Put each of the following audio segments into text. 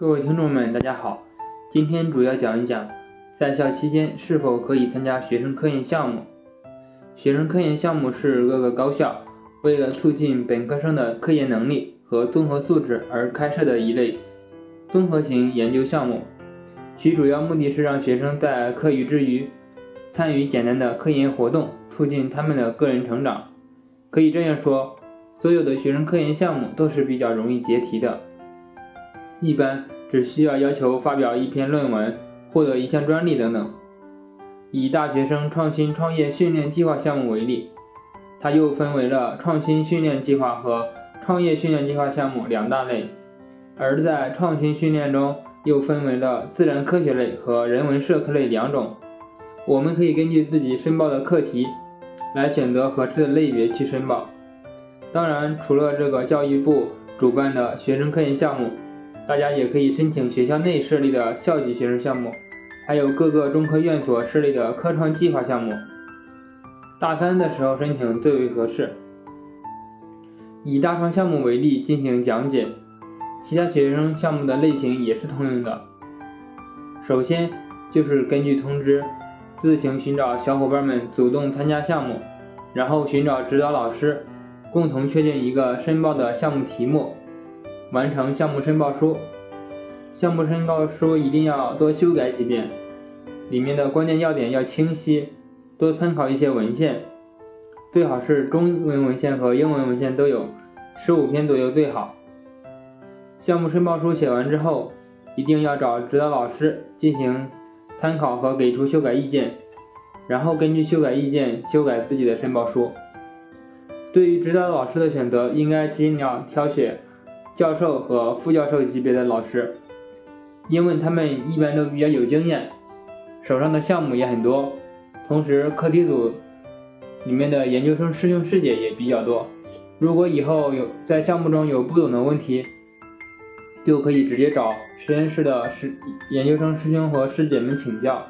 各位听众们，大家好。今天主要讲一讲，在校期间是否可以参加学生科研项目。学生科研项目是各个高校为了促进本科生的科研能力和综合素质而开设的一类综合型研究项目。其主要目的是让学生在课余之余参与简单的科研活动，促进他们的个人成长。可以这样说，所有的学生科研项目都是比较容易结题的。一般只需要要求发表一篇论文，获得一项专利等等。以大学生创新创业训练计划项目为例，它又分为了创新训练计划和创业训练计划项目两大类。而在创新训练中，又分为了自然科学类和人文社科类两种。我们可以根据自己申报的课题，来选择合适的类别去申报。当然，除了这个教育部主办的学生科研项目。大家也可以申请学校内设立的校级学生项目，还有各个中科院所设立的科创计划项目。大三的时候申请最为合适。以大创项目为例进行讲解，其他学生项目的类型也是通用的。首先就是根据通知，自行寻找小伙伴们主动参加项目，然后寻找指导老师，共同确定一个申报的项目题目。完成项目申报书，项目申报书一定要多修改几遍，里面的关键要点要清晰，多参考一些文献，最好是中文文献和英文文献都有，十五篇左右最好。项目申报书写完之后，一定要找指导老师进行参考和给出修改意见，然后根据修改意见修改自己的申报书。对于指导老师的选择，应该尽量挑选。教授和副教授级别的老师，因为他们一般都比较有经验，手上的项目也很多，同时课题组里面的研究生师兄师姐也比较多。如果以后有在项目中有不懂的问题，就可以直接找实验室的师研究生师兄和师姐们请教。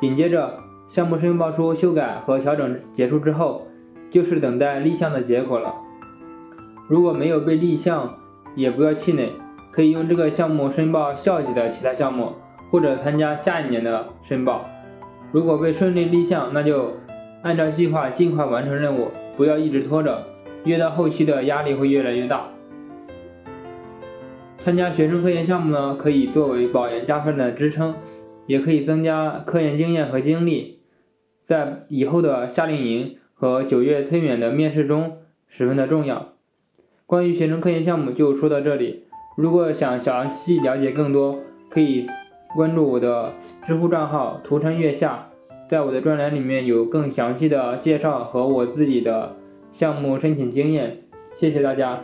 紧接着，项目申报书修改和调整结束之后，就是等待立项的结果了。如果没有被立项，也不要气馁，可以用这个项目申报校级的其他项目，或者参加下一年的申报。如果被顺利立项，那就按照计划尽快完成任务，不要一直拖着，越到后期的压力会越来越大。参加学生科研项目呢，可以作为保研加分的支撑，也可以增加科研经验和经历，在以后的夏令营和九月推免的面试中十分的重要。关于学生科研项目就说到这里。如果想详细了解更多，可以关注我的知乎账号“图山月下”，在我的专栏里面有更详细的介绍和我自己的项目申请经验。谢谢大家。